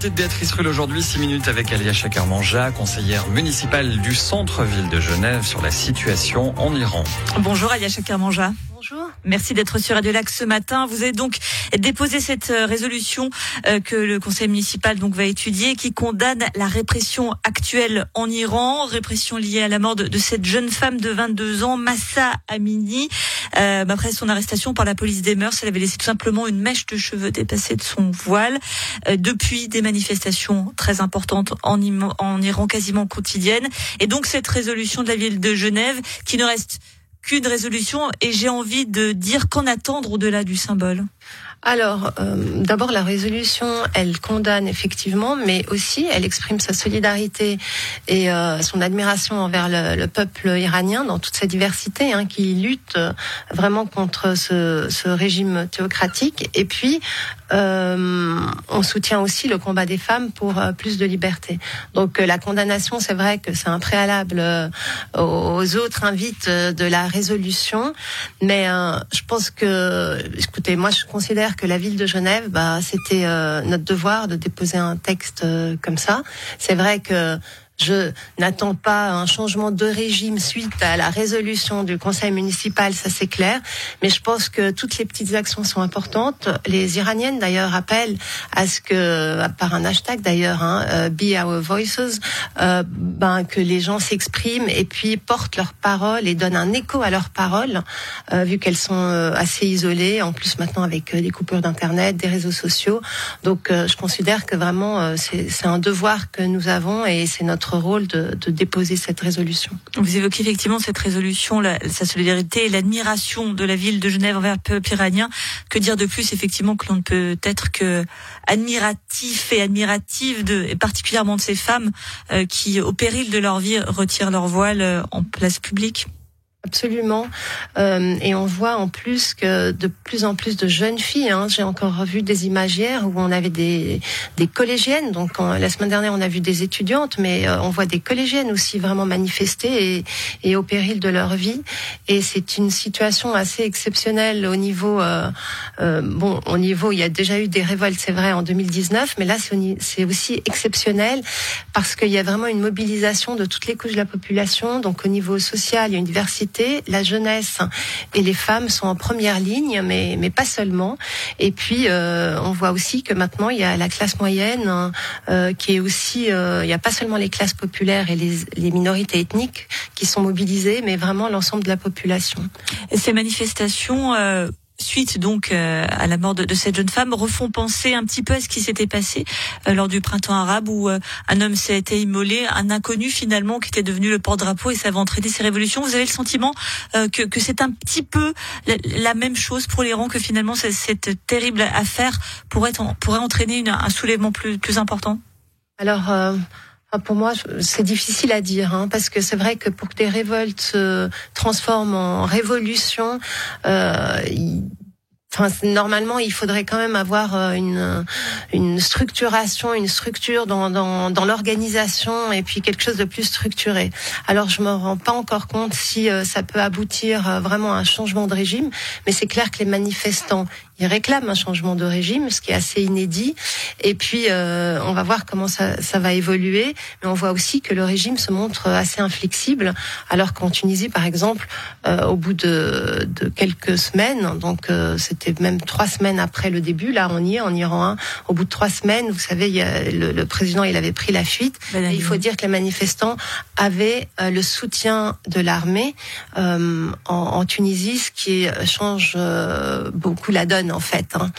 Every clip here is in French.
l'invité de Béatrice Rulle aujourd'hui, 6 minutes avec Alia Chakarmanja, conseillère municipale du centre-ville de Genève sur la situation en Iran. Bonjour Alia Chakarmanja. Merci d'être sur Radio Lac ce matin. Vous avez donc déposé cette euh, résolution euh, que le conseil municipal donc va étudier qui condamne la répression actuelle en Iran, répression liée à la mort de, cette jeune femme de 22 ans, Massa Amini. Euh, après son arrestation par la police des mœurs, elle avait laissé tout simplement une mèche de cheveux dépassée de son voile. Depuis, des manifestations très importantes en Iran, quasiment quotidiennes. Et donc cette résolution de la ville de Genève qui ne reste qu'une résolution et j'ai envie de dire qu'en attendre au-delà du symbole alors, euh, d'abord, la résolution, elle condamne effectivement, mais aussi elle exprime sa solidarité et euh, son admiration envers le, peuple iranien dans toute sa diversité, hein, qui lutte euh, vraiment contre ce, ce régime théocratique. Et puis, on soutient aussi le combat des femmes pour plus de liberté. Donc, la condamnation, c'est vrai que c'est un préalable aux autres invites de la résolution, mais je pense que, écoutez, moi, je considère que la ville de Genève, bah, c'était euh, notre devoir de déposer un texte euh, comme ça. C'est vrai que je n'attends pas un changement de régime suite à la résolution du conseil municipal, ça c'est clair. Mais je pense que toutes les petites actions sont importantes. Les Iraniennes d'ailleurs appellent à ce que, par un hashtag d'ailleurs, hein, euh, Be Our Voices, euh, ben, que les gens s'expriment et puis portent leurs paroles et donnent un écho à leurs paroles, euh, vu qu'elles sont assez isolées, en plus maintenant avec des coupures d'internet, des réseaux sociaux. Donc je considère que vraiment c'est un devoir que nous avons et c'est notre rôle de, déposer cette résolution. Vous évoquez effectivement cette résolution, sa solidarité et l'admiration de la ville de Genève envers le peuple iranien. Que dire de plus effectivement que l'on ne peut être que admiratif et admirative de, et particulièrement de ces femmes euh, qui, au péril de leur vie, retirent leur voile euh, en place publique? Absolument. Euh, et on voit en plus que de plus en plus de jeunes filles, hein, j'ai encore vu des images hier où on avait des, des collégiennes. Donc la semaine dernière, on a vu des étudiantes, mais euh, on voit des collégiennes aussi vraiment manifester et, et au péril de leur vie. Et c'est une situation assez exceptionnelle au niveau, euh, euh bon, au niveau, il y a déjà eu des révoltes, c'est vrai, en 2019, mais là, c'est aussi exceptionnel parce qu'il y a vraiment une mobilisation de toutes les couches de la population. Donc au niveau social, il y a une diversité la jeunesse et les femmes sont en première ligne, mais, mais pas seulement. Et puis, euh, on voit aussi que maintenant, il y a la classe moyenne euh, qui est aussi, euh, il n'y a pas seulement les classes populaires et les, les minorités ethniques qui sont mobilisées, mais vraiment l'ensemble de la population. Et ces manifestations suite donc euh, à la mort de, cette jeune femme refont penser un petit peu à ce qui s'était passé euh, lors du printemps arabe où euh, un homme s'est été immolé, un inconnu finalement qui était devenu le porte-drapeau et ça va entraîner ces révolutions. Vous avez le sentiment que, que c'est un petit peu la, même chose pour l'Iran que finalement cette, terrible affaire pourrait, entraîner un soulèvement plus, plus important? Alors pour moi, c'est difficile à dire, hein, parce que c'est vrai que pour que des révoltes se transforment en révolution, euh, normalement, il faudrait quand même avoir euh, une, une structuration, une structure dans, dans, dans l'organisation et puis quelque chose de plus structuré. Alors, je me rends pas encore compte si euh, ça peut aboutir euh, vraiment à un changement de régime, mais c'est clair que les manifestants, ils réclament un changement de régime, ce qui est assez inédit. Et puis, euh, on va voir comment ça, ça, va évoluer. Mais on voit aussi que le régime se montre assez inflexible, alors qu'en Tunisie, par exemple, euh, au bout de, de, quelques semaines, donc euh, c'était même trois semaines après le début, là on y est, en Iran 1, au bout de trois semaines, vous savez, il y a, le, le, président, il avait pris la fuite. Et il faut dire que les manifestants avaient le soutien de l'armée en, en, Tunisie, ce qui change beaucoup la donne en fait. Hein.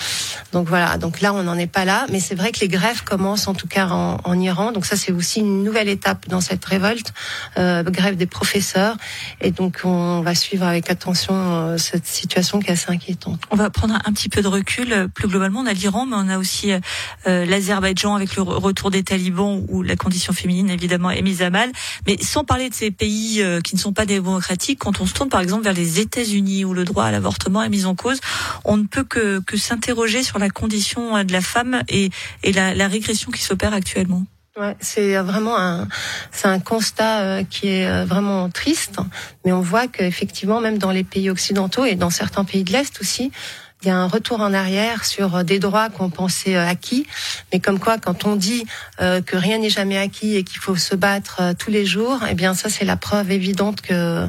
Donc voilà, donc là on n'en est pas là, mais c'est vrai que les grèves commencent en tout cas en, Iran. Donc ça c'est aussi une nouvelle étape dans cette révolte, euh, grève des professeurs. Et donc on va suivre avec attention euh, cette situation qui est assez inquiétante. On va prendre un petit peu de recul. Plus globalement, on a l'Iran, mais on a aussi euh, l'Azerbaïdjan avec le retour des talibans où la condition féminine évidemment est mise à mal. Mais sans parler de ces pays qui ne sont pas démocratiques, quand on se tourne par exemple vers les États-Unis où le droit à l'avortement est mis en cause, on ne peut que que, s'interroger sur la condition euh, de la femme et, et la, la régression qui s'opère actuellement. Ouais, c'est vraiment un, c'est un constat euh, qui est euh, vraiment triste, mais on voit qu'effectivement, même dans les pays occidentaux et dans certains pays de l'Est aussi, il y a un retour en arrière sur des droits qu'on pensait acquis. Mais comme quoi, quand on dit que rien n'est jamais acquis et qu'il faut se battre tous les jours, eh bien ça c'est la preuve évidente que,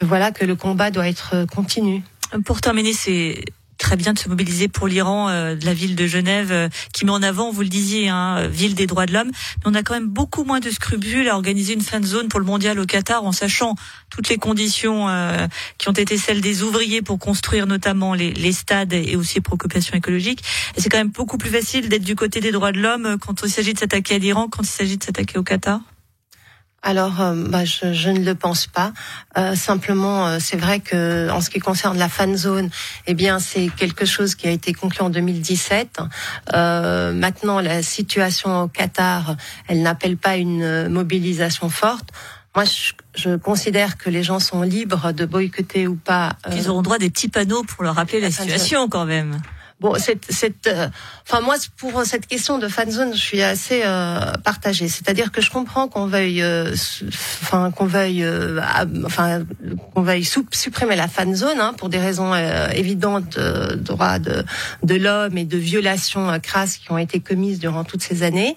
que voilà que le combat doit être continu. Pour terminer, c'est très bien de se mobiliser pour l'Iran, euh, de la ville de Genève, euh, qui met en avant, vous le disiez, hein, ville des droits de l'homme. Mais on a quand même beaucoup moins de scrupules à organiser une fin de zone pour le mondial au Qatar, en sachant toutes les conditions euh, qui ont été celles des ouvriers pour construire notamment les, les stades et aussi préoccupations écologiques. Et c'est quand même beaucoup plus facile d'être du côté des droits de l'homme quand il s'agit de s'attaquer à l'Iran, quand il s'agit de s'attaquer au Qatar. Alors, euh, bah, je, je, ne le pense pas. Euh, simplement, euh, c'est vrai que en ce qui concerne la fan zone, eh bien, c'est quelque chose qui a été conclu en 2017. Euh, maintenant, la situation au Qatar, elle n'appelle pas une mobilisation forte. Moi, je, je, considère que les gens sont libres de boycotter ou pas. Ils auront droit à des petits panneaux pour leur rappeler la situation, quand même. Bon, cette, cette, euh, enfin moi pour cette question de fan zone, je suis assez euh, partagée. C'est-à-dire que je comprends qu'on veuille, euh, enfin qu'on veuille, euh, enfin qu'on veuille supprimer la fan zone hein, pour des raisons évidentes de droits de, de l'homme et de violations crasses qui ont été commises durant toutes ces années.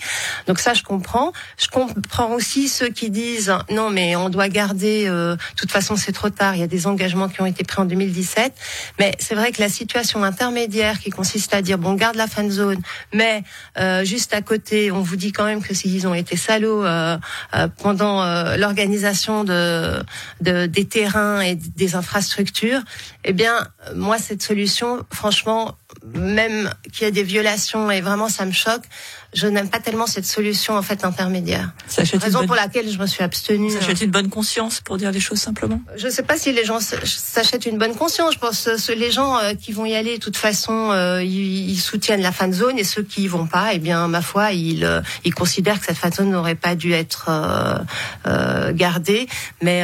Donc ça, je comprends. Je comprends aussi ceux qui disent non, mais on doit garder. de toute façon, c'est trop tard. Il y a des engagements qui ont été pris en 2017. Mais c'est vrai que la situation intermédiaire consiste à dire bon, garde la fan zone, mais euh, juste à côté, on vous dit quand même que s'ils ont été salauds euh, euh, pendant l'organisation de, de, des terrains et des infrastructures, eh bien, moi, cette solution, franchement, même qu'il y a des violations et vraiment ça me choque, je n'aime pas tellement cette solution en fait intermédiaire. Ça raison pour laquelle je me suis abstenue. Ça achète une bonne conscience pour dire les choses simplement. Je ne sais pas si les gens s'achètent une bonne conscience. Je pense que les gens euh, qui vont y aller, de toute façon, euh, ils, soutiennent la fan zone et ceux qui y vont pas, eh bien ma foi, ils, euh, ils considèrent que cette fan zone n'aurait pas dû être gardée, mais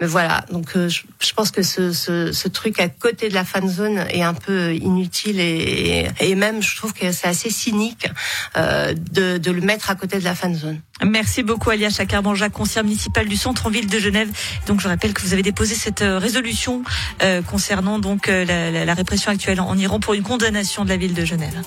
mais voilà, donc euh, je, je, pense que ce, ce, ce, truc à côté de la fan zone est un peu inutile et, et même je trouve que c'est assez cynique euh, de, de, le mettre à côté de la fan zone. Merci beaucoup Alia Chakarbanja, conseillère municipale du centre-ville de Genève. Donc je rappelle que vous avez déposé cette euh, résolution euh, concernant donc la, la, la répression actuelle en Iran pour une condamnation de la ville de Genève.